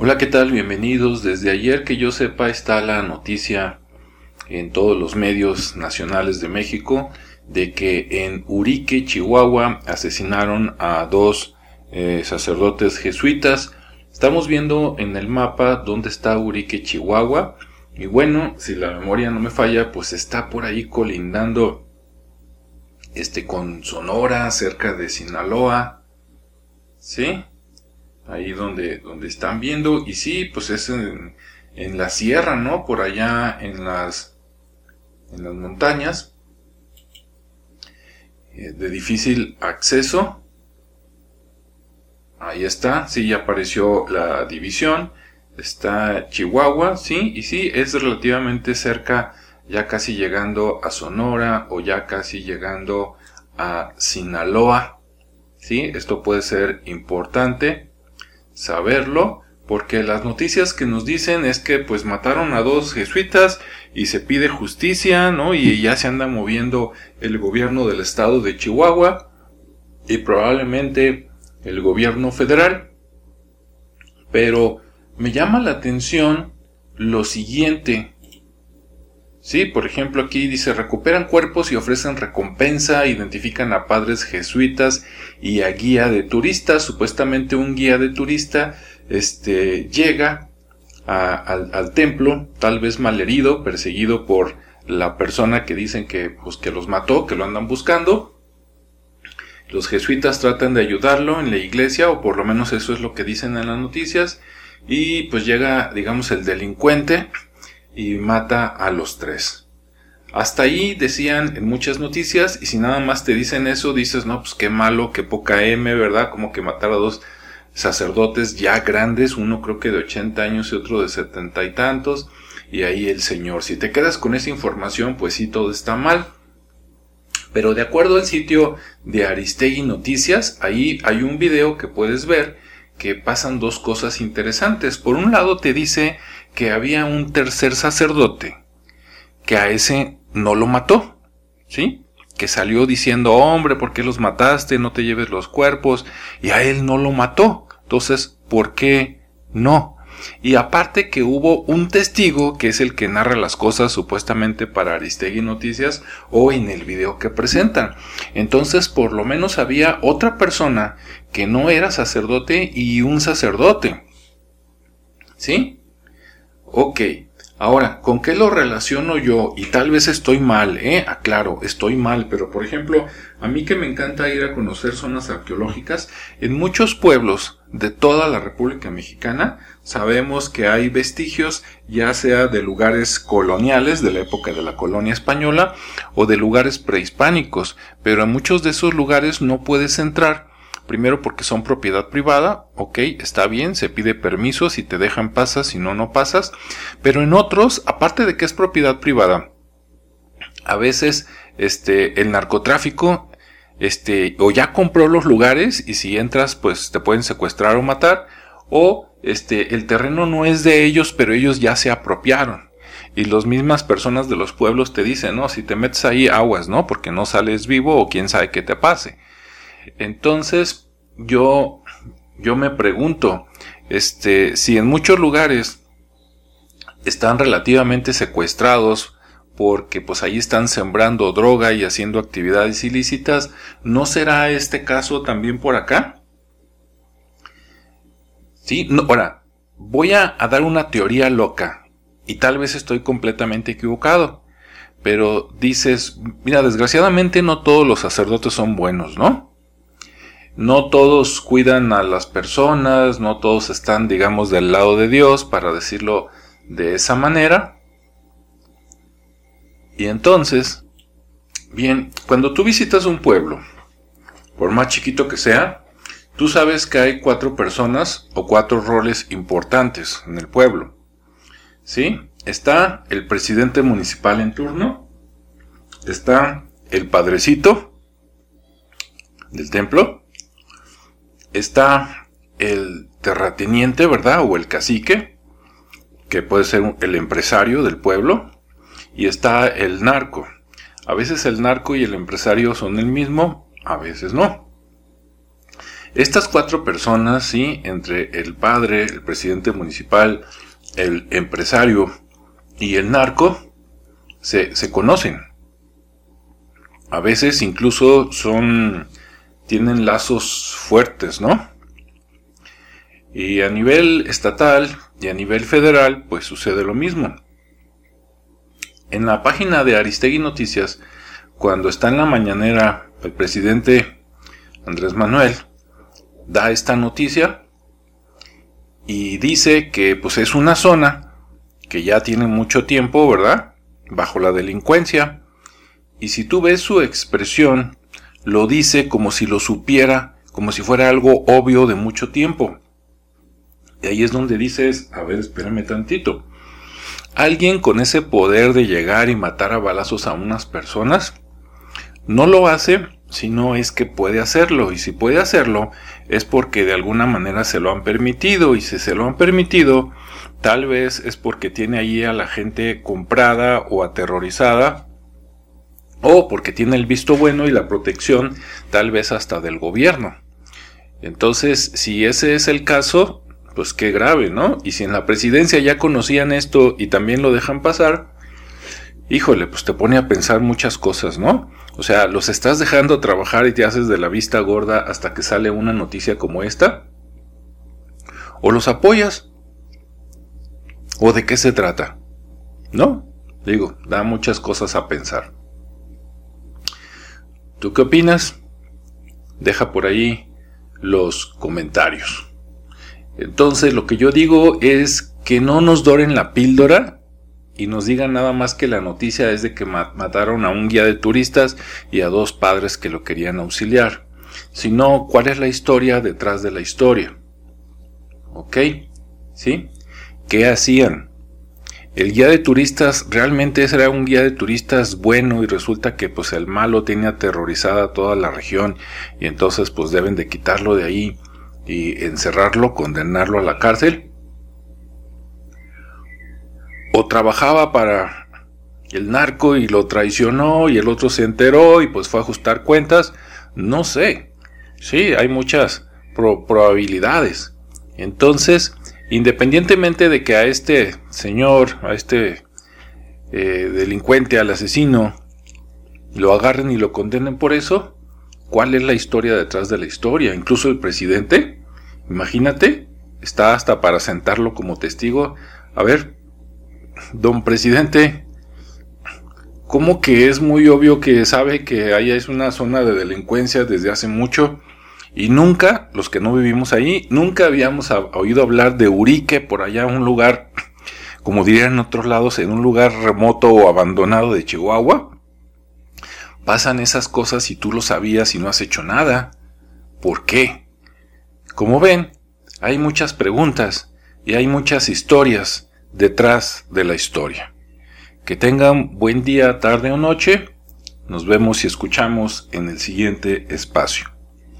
Hola, ¿qué tal? Bienvenidos. Desde ayer que yo sepa está la noticia en todos los medios nacionales de México de que en Urique, Chihuahua, asesinaron a dos eh, sacerdotes jesuitas. Estamos viendo en el mapa dónde está Urique, Chihuahua. Y bueno, si la memoria no me falla, pues está por ahí colindando este con Sonora, cerca de Sinaloa. ¿Sí? Ahí donde, donde están viendo, y sí, pues es en, la sierra, ¿no? Por allá en las, en las montañas, eh, de difícil acceso. Ahí está, sí, ya apareció la división. Está Chihuahua, sí, y sí, es relativamente cerca, ya casi llegando a Sonora o ya casi llegando a Sinaloa. Sí, esto puede ser importante saberlo, porque las noticias que nos dicen es que pues mataron a dos jesuitas y se pide justicia, ¿no? Y ya se anda moviendo el gobierno del estado de Chihuahua y probablemente el gobierno federal. Pero me llama la atención lo siguiente. Sí, por ejemplo aquí dice recuperan cuerpos y ofrecen recompensa, identifican a padres jesuitas y a guía de turistas. Supuestamente un guía de turista este, llega al, templo, tal vez malherido, perseguido por la persona que dicen que, pues, que los mató, que lo andan buscando. Los jesuitas tratan de ayudarlo en la iglesia, o por lo menos eso es lo que dicen en las noticias. Y pues llega, digamos, el delincuente y mata a los tres. Hasta ahí decían en muchas noticias y si nada más te dicen eso dices no pues qué malo, qué poca M, ¿verdad? Como que matar a dos sacerdotes ya grandes, uno creo que de 80 años y otro de setenta y tantos y ahí el Señor. Si te quedas con esa información pues sí todo está mal. Pero de acuerdo al sitio de Aristegui Noticias, ahí hay un video que puedes ver que pasan dos cosas interesantes. Por un lado te dice que había un tercer sacerdote que a ese no lo mató, ¿sí? Que salió diciendo, hombre, ¿por qué los mataste? No te lleves los cuerpos. Y a él no lo mató. Entonces, ¿por qué no? Y aparte que hubo un testigo que es el que narra las cosas supuestamente para Aristegui Noticias o en el video que presentan. Entonces por lo menos había otra persona que no era sacerdote y un sacerdote. ¿Sí? Ok, ahora, ¿con qué lo relaciono yo? Y tal vez estoy mal, ¿eh? Aclaro, estoy mal, pero por ejemplo, a mí que me encanta ir a conocer zonas arqueológicas, en muchos pueblos de toda la República Mexicana sabemos que hay vestigios ya sea de lugares coloniales de la época de la colonia española o de lugares prehispánicos, pero en muchos de esos lugares no puedes entrar Primero porque son propiedad privada, ok, está bien, se pide permiso, si te dejan pasas, si no, no pasas. Pero en otros, aparte de que es propiedad privada, a veces este, el narcotráfico este, o ya compró los lugares y si entras pues te pueden secuestrar o matar o este, el terreno no es de ellos pero ellos ya se apropiaron. Y las mismas personas de los pueblos te dicen no si te metes ahí aguas no porque no sales vivo o quién sabe qué te pase entonces, yo, yo me pregunto, este, si en muchos lugares están relativamente secuestrados porque pues ahí están sembrando droga y haciendo actividades ilícitas, ¿no será este caso también por acá? Sí, no, ahora, voy a, a dar una teoría loca y tal vez estoy completamente equivocado, pero dices, mira, desgraciadamente no todos los sacerdotes son buenos, ¿no? No todos cuidan a las personas, no todos están, digamos, del lado de Dios, para decirlo de esa manera. Y entonces, bien, cuando tú visitas un pueblo, por más chiquito que sea, tú sabes que hay cuatro personas o cuatro roles importantes en el pueblo. ¿Sí? Está el presidente municipal en turno, está el padrecito del templo, está el terrateniente, ¿verdad? O el cacique, que puede ser el empresario del pueblo, y está el narco. A veces el narco y el empresario son el mismo, a veces no. Estas cuatro personas, sí, entre el padre, el presidente municipal, el empresario y el narco, se, se conocen. A veces incluso son, tienen lazos fuertes, ¿no? Y a nivel estatal y a nivel federal, pues sucede lo mismo. En la página de Aristegui Noticias, cuando está en la mañanera el presidente Andrés Manuel, da esta noticia y dice que pues es una zona que ya tiene mucho tiempo, ¿verdad? Bajo la delincuencia. Y si tú ves su expresión, lo dice como si lo supiera, como si fuera algo obvio de mucho tiempo. Y ahí es donde dices, a ver, espérame tantito. Alguien con ese poder de llegar y matar a balazos a unas personas, no lo hace si no es que puede hacerlo. Y si puede hacerlo es porque de alguna manera se lo han permitido. Y si se lo han permitido, tal vez es porque tiene ahí a la gente comprada o aterrorizada. O porque tiene el visto bueno y la protección tal vez hasta del gobierno. Entonces, si ese es el caso, pues qué grave, ¿no? Y si en la presidencia ya conocían esto y también lo dejan pasar, híjole, pues te pone a pensar muchas cosas, ¿no? O sea, los estás dejando trabajar y te haces de la vista gorda hasta que sale una noticia como esta. O los apoyas. ¿O de qué se trata? ¿No? Digo, da muchas cosas a pensar. ¿Tú qué opinas? Deja por ahí los comentarios. Entonces lo que yo digo es que no nos doren la píldora y nos digan nada más que la noticia es de que mataron a un guía de turistas y a dos padres que lo querían auxiliar, sino cuál es la historia detrás de la historia. ¿Ok? ¿Sí? ¿Qué hacían? El guía de turistas realmente era un guía de turistas bueno y resulta que pues el malo tiene aterrorizada toda la región y entonces pues deben de quitarlo de ahí y encerrarlo, condenarlo a la cárcel. O trabajaba para el narco y lo traicionó y el otro se enteró y pues fue a ajustar cuentas. No sé. Sí, hay muchas probabilidades. Entonces, independientemente de que a este señor, a este eh, delincuente, al asesino, lo agarren y lo condenen por eso, ¿cuál es la historia detrás de la historia? Incluso el presidente Imagínate, está hasta para sentarlo como testigo. A ver, don presidente, ¿cómo que es muy obvio que sabe que ahí es una zona de delincuencia desde hace mucho? Y nunca, los que no vivimos ahí, nunca habíamos oído hablar de Urique por allá, un lugar, como dirían en otros lados, en un lugar remoto o abandonado de Chihuahua. Pasan esas cosas y tú lo sabías y no has hecho nada. ¿Por qué? Como ven, hay muchas preguntas y hay muchas historias detrás de la historia. Que tengan buen día, tarde o noche. Nos vemos y escuchamos en el siguiente espacio.